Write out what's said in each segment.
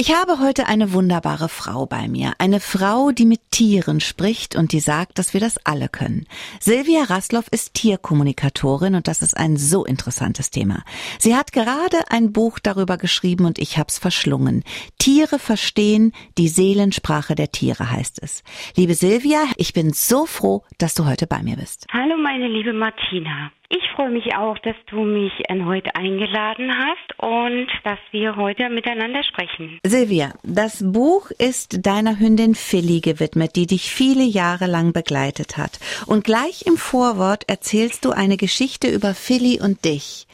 Ich habe heute eine wunderbare Frau bei mir. Eine Frau, die mit Tieren spricht und die sagt, dass wir das alle können. Silvia Rasloff ist Tierkommunikatorin und das ist ein so interessantes Thema. Sie hat gerade ein Buch darüber geschrieben und ich hab's verschlungen. Tiere verstehen, die Seelensprache der Tiere heißt es. Liebe Silvia, ich bin so froh, dass du heute bei mir bist. Hallo meine liebe Martina. Ich freue mich auch, dass du mich erneut eingeladen hast und dass wir heute miteinander sprechen. Silvia, das Buch ist deiner Hündin Philly gewidmet, die dich viele Jahre lang begleitet hat. Und gleich im Vorwort erzählst du eine Geschichte über Philly und dich.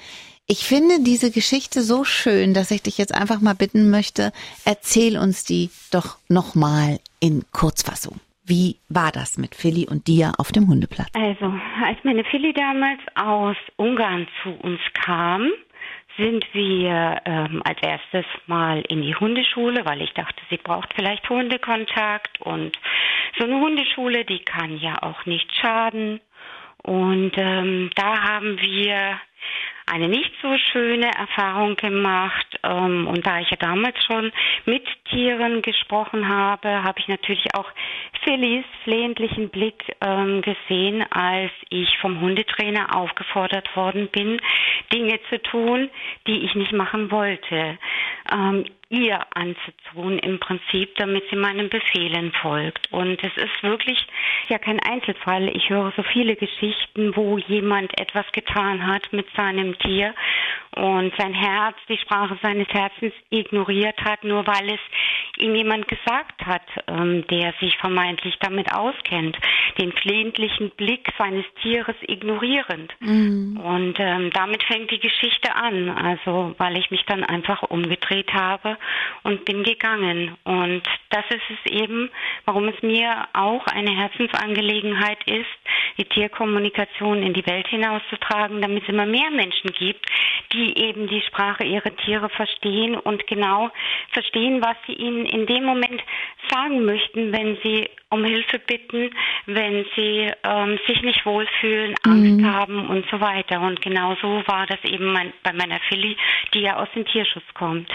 Ich finde diese Geschichte so schön, dass ich dich jetzt einfach mal bitten möchte, erzähl uns die doch nochmal in Kurzfassung. Wie war das mit Philly und dir auf dem Hundeplatz? Also, als meine Philly damals aus Ungarn zu uns kam, sind wir ähm, als erstes mal in die Hundeschule, weil ich dachte, sie braucht vielleicht Hundekontakt und so eine Hundeschule, die kann ja auch nicht schaden. Und ähm, da haben wir eine nicht so schöne Erfahrung gemacht. Ähm, und da ich ja damals schon mit Tieren gesprochen habe, habe ich natürlich auch Phillys flehentlichen Blick ähm, gesehen, als ich vom Hundetrainer aufgefordert worden bin, Dinge zu tun, die ich nicht machen wollte. Ähm, ihr anzutun im Prinzip, damit sie meinen Befehlen folgt. Und es ist wirklich ja kein Einzelfall. Ich höre so viele Geschichten, wo jemand etwas getan hat mit seinem Tier und sein Herz, die Sprache seines Herzens ignoriert hat, nur weil es ihm jemand gesagt hat, ähm, der sich vermeintlich damit auskennt, den flehentlichen Blick seines Tieres ignorierend. Mhm. Und ähm, damit fängt die Geschichte an, also weil ich mich dann einfach umgedreht habe und bin gegangen. Und das ist es eben, warum es mir auch eine Herzensangelegenheit ist, die Tierkommunikation in die Welt hinauszutragen, damit es immer mehr Menschen gibt, die eben die Sprache ihrer Tiere verstehen und genau verstehen, was sie ihnen in dem Moment sagen möchten, wenn sie um Hilfe bitten, wenn sie ähm, sich nicht wohlfühlen, Angst mhm. haben und so weiter. Und genau so war das eben mein, bei meiner Philly, die ja aus dem Tierschutz kommt.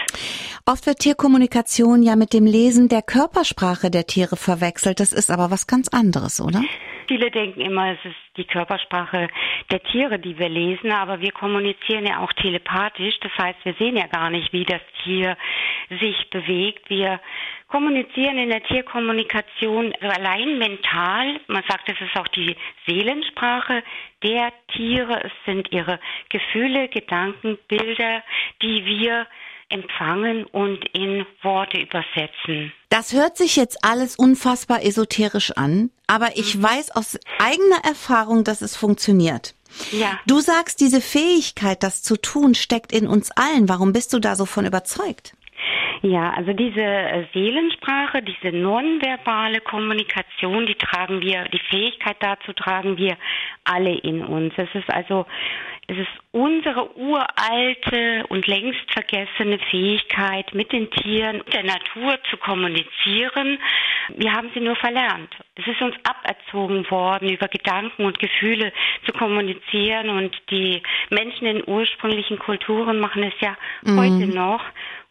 Oft wird Tierkommunikation ja mit dem Lesen der Körpersprache der Tiere verwechselt. Das ist aber was ganz anderes, oder? Viele denken immer, es ist die Körpersprache der Tiere, die wir lesen, aber wir kommunizieren ja auch telepathisch. Das heißt, wir sehen ja gar nicht, wie das Tier sich bewegt. Wir kommunizieren in der Tierkommunikation allein mental. Man sagt, es ist auch die Seelensprache der Tiere. Es sind ihre Gefühle, Gedanken, Bilder, die wir empfangen und in Worte übersetzen. Das hört sich jetzt alles unfassbar esoterisch an, aber ich mhm. weiß aus eigener Erfahrung, dass es funktioniert. Ja. Du sagst, diese Fähigkeit, das zu tun, steckt in uns allen. Warum bist du da so von überzeugt? Ja, also diese äh, Seelensprache, diese nonverbale Kommunikation, die tragen wir, die Fähigkeit dazu tragen wir alle in uns. Es ist also es ist unsere uralte und längst vergessene Fähigkeit, mit den Tieren und der Natur zu kommunizieren. Wir haben sie nur verlernt. Es ist uns aberzogen worden, über Gedanken und Gefühle zu kommunizieren und die Menschen in ursprünglichen Kulturen machen es ja mhm. heute noch.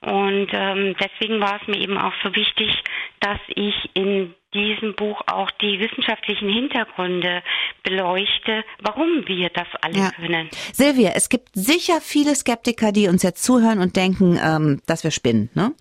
Und ähm, deswegen war es mir eben auch so wichtig, dass ich in diesem Buch auch die wissenschaftlichen Hintergründe beleuchte, warum wir das alle ja. können. Silvia, es gibt sicher viele Skeptiker, die uns jetzt zuhören und denken, ähm, dass wir spinnen. Ne?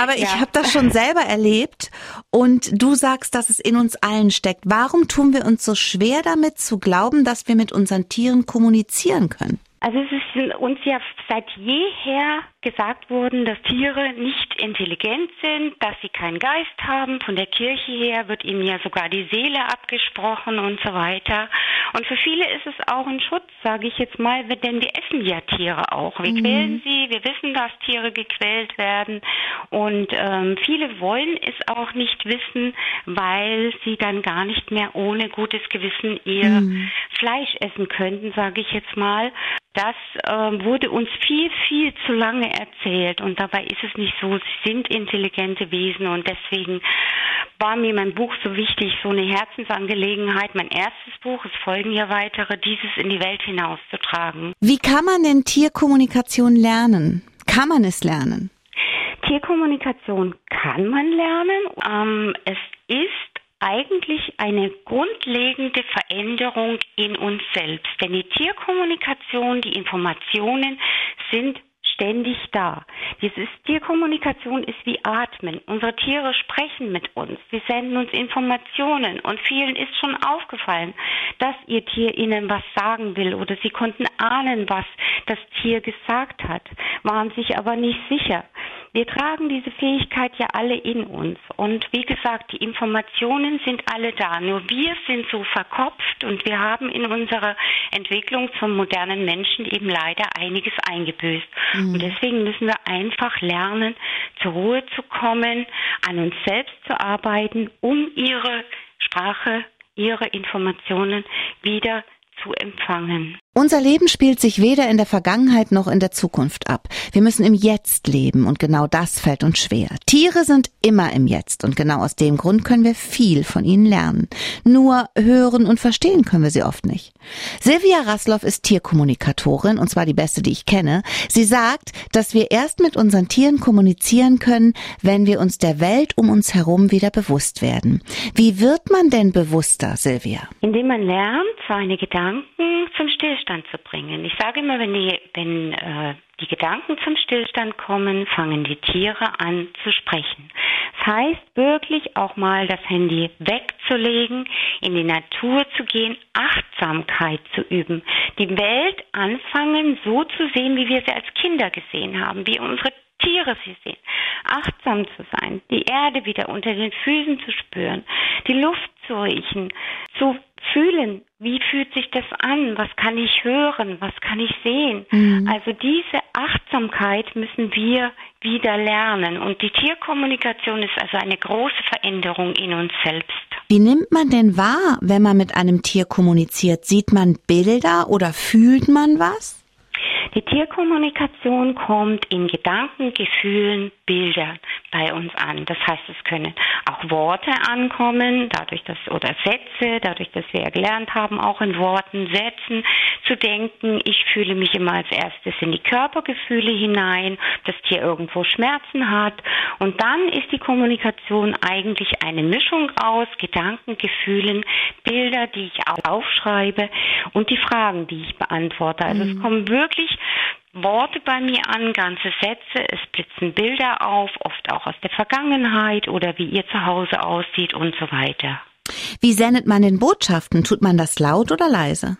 Aber ja. ich habe das schon selber erlebt und du sagst, dass es in uns allen steckt. Warum tun wir uns so schwer damit zu glauben, dass wir mit unseren Tieren kommunizieren können? Also es ist uns ja seit jeher gesagt worden, dass Tiere nicht intelligent sind, dass sie keinen Geist haben. Von der Kirche her wird ihnen ja sogar die Seele abgesprochen und so weiter. Und für viele ist es auch ein Schutz, sage ich jetzt mal, denn wir essen ja Tiere auch. Wir mhm. quälen sie, wir wissen, dass Tiere gequält werden. Und ähm, viele wollen es auch nicht wissen, weil sie dann gar nicht mehr ohne gutes Gewissen ihr mhm. Fleisch essen könnten, sage ich jetzt mal. Das äh, wurde uns viel, viel zu lange erzählt und dabei ist es nicht so. Sie sind intelligente Wesen und deswegen war mir mein Buch so wichtig, so eine Herzensangelegenheit, mein erstes Buch, es folgen ja weitere, dieses in die Welt hinauszutragen. Wie kann man denn Tierkommunikation lernen? Kann man es lernen? Tierkommunikation kann man lernen. Ähm, es ist eigentlich eine grundlegende Veränderung in uns selbst. Denn die Tierkommunikation, die Informationen sind ständig da. Diese Tierkommunikation ist wie Atmen. Unsere Tiere sprechen mit uns. Sie senden uns Informationen. Und vielen ist schon aufgefallen, dass ihr Tier ihnen was sagen will oder sie konnten ahnen, was das Tier gesagt hat, waren sich aber nicht sicher. Wir tragen diese Fähigkeit ja alle in uns. Und wie gesagt, die Informationen sind alle da. Nur wir sind so verkopft und wir haben in unserer Entwicklung zum modernen Menschen eben leider einiges eingebüßt. Mhm. Und deswegen müssen wir einfach lernen, zur Ruhe zu kommen, an uns selbst zu arbeiten, um ihre Sprache, ihre Informationen wieder zu empfangen. Unser Leben spielt sich weder in der Vergangenheit noch in der Zukunft ab. Wir müssen im Jetzt leben und genau das fällt uns schwer. Tiere sind immer im Jetzt und genau aus dem Grund können wir viel von ihnen lernen. Nur hören und verstehen können wir sie oft nicht. Silvia Rasloff ist Tierkommunikatorin und zwar die beste, die ich kenne. Sie sagt, dass wir erst mit unseren Tieren kommunizieren können, wenn wir uns der Welt um uns herum wieder bewusst werden. Wie wird man denn bewusster, Silvia? Indem man lernt, seine Gedanken zum Stillstand Stillstand zu bringen. Ich sage immer, wenn die, wenn äh, die Gedanken zum Stillstand kommen, fangen die Tiere an zu sprechen. Das heißt wirklich auch mal das Handy wegzulegen, in die Natur zu gehen, Achtsamkeit zu üben, die Welt anfangen so zu sehen, wie wir sie als Kinder gesehen haben, wie unsere Tiere sie sehen. Achtsam zu sein, die Erde wieder unter den Füßen zu spüren, die Luft zu riechen, zu fühlen, wie fühlt sich das an, was kann ich hören, was kann ich sehen. Mhm. Also diese Achtsamkeit müssen wir wieder lernen. Und die Tierkommunikation ist also eine große Veränderung in uns selbst. Wie nimmt man denn wahr, wenn man mit einem Tier kommuniziert? Sieht man Bilder oder fühlt man was? Die Tierkommunikation kommt in Gedanken, Gefühlen, Bildern bei uns an. Das heißt, es können auch Worte ankommen, dadurch, dass, oder Sätze, dadurch, dass wir gelernt haben, auch in Worten, Sätzen zu denken. Ich fühle mich immer als erstes in die Körpergefühle hinein, das Tier irgendwo Schmerzen hat. Und dann ist die Kommunikation eigentlich eine Mischung aus Gedanken, Gefühlen, Bilder, die ich aufschreibe und die Fragen, die ich beantworte. Also mhm. es kommen wirklich Worte bei mir an, ganze Sätze, es blitzen Bilder auf, oft auch aus der Vergangenheit oder wie ihr zu Hause aussieht und so weiter. Wie sendet man den Botschaften? Tut man das laut oder leise?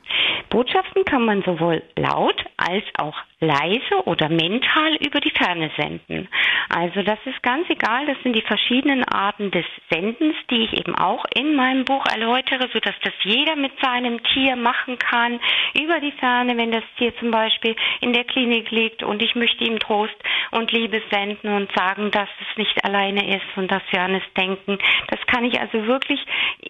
Botschaften kann man sowohl laut als auch leise oder mental über die Ferne senden. Also das ist ganz egal, das sind die verschiedenen Arten des Sendens, die ich eben auch in meinem Buch erläutere, sodass das jeder mit seinem Tier machen kann, über die Ferne, wenn das Tier zum Beispiel in der Klinik liegt und ich möchte ihm Trost und Liebe senden und sagen, dass es nicht alleine ist und dass wir an es denken. Das kann ich also wirklich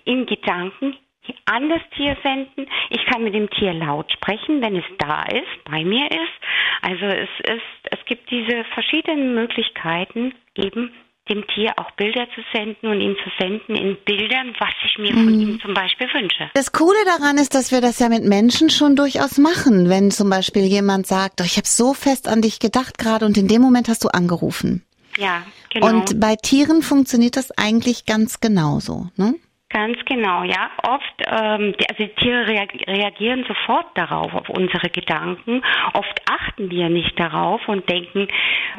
in Gedanken an das Tier senden. Ich kann mit dem Tier laut sprechen, wenn es da ist, bei mir ist. Also es ist, es gibt diese verschiedenen Möglichkeiten, eben dem Tier auch Bilder zu senden und ihm zu senden in Bildern, was ich mir von mhm. ihm zum Beispiel wünsche. Das Coole daran ist, dass wir das ja mit Menschen schon durchaus machen. Wenn zum Beispiel jemand sagt, oh, ich habe so fest an dich gedacht gerade und in dem Moment hast du angerufen. Ja, genau. Und bei Tieren funktioniert das eigentlich ganz genauso, ne? Ganz genau, ja. Oft, ähm, also die Tiere reagieren sofort darauf, auf unsere Gedanken. Oft achten wir nicht darauf und denken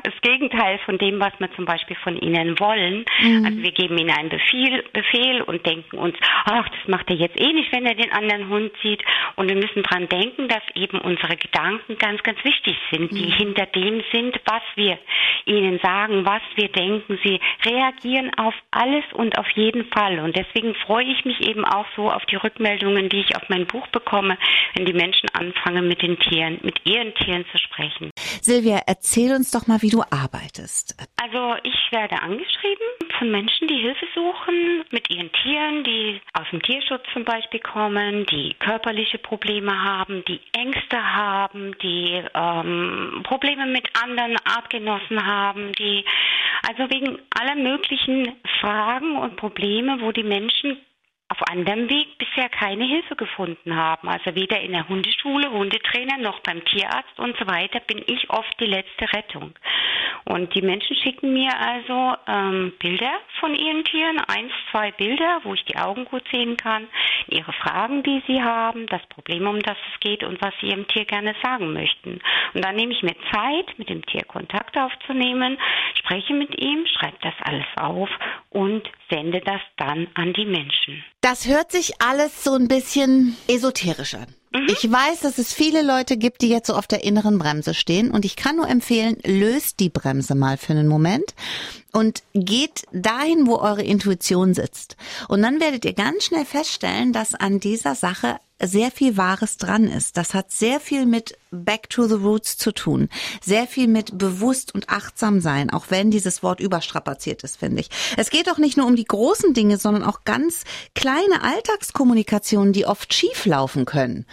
das Gegenteil von dem, was wir zum Beispiel von ihnen wollen. Mhm. Also wir geben ihnen einen Befehl, Befehl und denken uns, ach, das macht er jetzt eh nicht, wenn er den anderen Hund sieht. Und wir müssen dran denken, dass eben unsere Gedanken ganz, ganz wichtig sind, die mhm. hinter dem sind, was wir ihnen sagen, was wir denken. Sie reagieren auf alles und auf jeden Fall. Und deswegen freue ich mich eben auch so auf die Rückmeldungen, die ich auf mein Buch bekomme, wenn die Menschen anfangen, mit den Tieren, mit ihren Tieren zu sprechen. Silvia, erzähl uns doch mal, wie du arbeitest. Also ich werde angeschrieben von Menschen, die Hilfe suchen mit ihren Tieren, die aus dem Tierschutz zum Beispiel kommen, die körperliche Probleme haben, die Ängste haben, die ähm, Probleme mit anderen Artgenossen haben, die also wegen aller möglichen Fragen und Probleme, wo die Menschen auf anderem Weg bisher keine Hilfe gefunden haben. Also weder in der Hundeschule, Hundetrainer noch beim Tierarzt und so weiter bin ich oft die letzte Rettung. Und die Menschen schicken mir also ähm, Bilder von ihren Tieren, eins, zwei Bilder, wo ich die Augen gut sehen kann, ihre Fragen, die sie haben, das Problem, um das es geht und was sie ihrem Tier gerne sagen möchten. Und dann nehme ich mir Zeit, mit dem Tier Kontakt aufzunehmen, spreche mit ihm, schreibe das alles auf und sende das dann an die Menschen. Das hört sich alles so ein bisschen esoterisch an. Mhm. Ich weiß, dass es viele Leute gibt, die jetzt so auf der inneren Bremse stehen und ich kann nur empfehlen, löst die Bremse mal für einen Moment und geht dahin, wo eure Intuition sitzt. Und dann werdet ihr ganz schnell feststellen, dass an dieser Sache sehr viel Wahres dran ist. Das hat sehr viel mit Back to the Roots zu tun. Sehr viel mit bewusst und achtsam sein, auch wenn dieses Wort überstrapaziert ist, finde ich. Es geht auch nicht nur um die großen Dinge, sondern auch ganz kleine Alltagskommunikationen, die oft schief laufen können.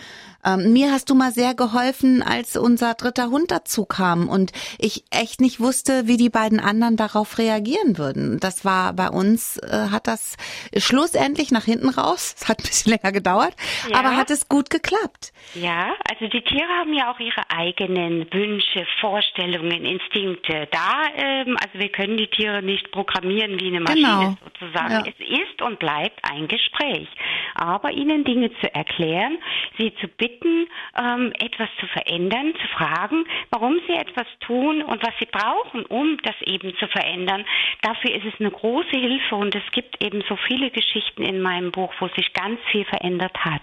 Ähm, mir hast du mal sehr geholfen, als unser dritter Hund dazu kam und ich echt nicht wusste, wie die beiden anderen darauf reagieren würden. Das war bei uns, äh, hat das schlussendlich nach hinten raus, es hat ein bisschen länger gedauert, ja. aber hat es gut geklappt. Ja, also die Tiere haben ja auch ihre eigenen Wünsche, Vorstellungen, Instinkte. Da, ähm, also wir können die Tiere nicht programmieren wie eine Maschine genau. sozusagen. Ja. Es ist und bleibt ein Gespräch. Aber ihnen Dinge zu erklären, sie zu bitten, bitten, ähm, etwas zu verändern, zu fragen, warum sie etwas tun und was sie brauchen, um das eben zu verändern. Dafür ist es eine große Hilfe und es gibt eben so viele Geschichten in meinem Buch, wo sich ganz viel verändert hat.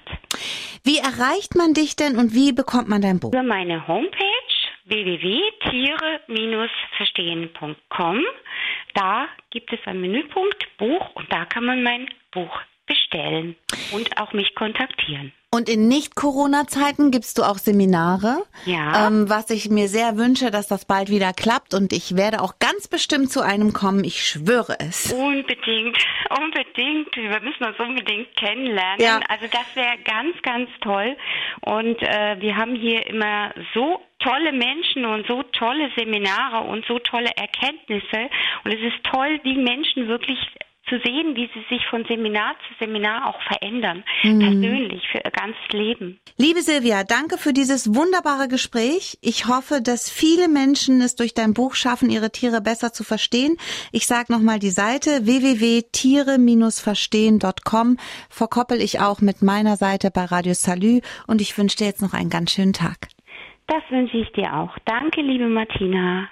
Wie erreicht man dich denn und wie bekommt man dein Buch? Über meine Homepage www.tiere-verstehen.com. Da gibt es einen Menüpunkt Buch und da kann man mein Buch bestellen und auch mich kontaktieren. Und in Nicht-Corona-Zeiten gibst du auch Seminare. Ja. Ähm, was ich mir sehr wünsche, dass das bald wieder klappt. Und ich werde auch ganz bestimmt zu einem kommen. Ich schwöre es. Unbedingt, unbedingt. Wir müssen uns unbedingt kennenlernen. Ja. Also das wäre ganz, ganz toll. Und äh, wir haben hier immer so tolle Menschen und so tolle Seminare und so tolle Erkenntnisse. Und es ist toll, die Menschen wirklich zu sehen, wie sie sich von Seminar zu Seminar auch verändern, mhm. persönlich für ihr ganzes Leben. Liebe Silvia, danke für dieses wunderbare Gespräch. Ich hoffe, dass viele Menschen es durch dein Buch schaffen, ihre Tiere besser zu verstehen. Ich sage nochmal die Seite www.tiere-verstehen.com verkoppel ich auch mit meiner Seite bei Radio Salü und ich wünsche dir jetzt noch einen ganz schönen Tag. Das wünsche ich dir auch. Danke, liebe Martina.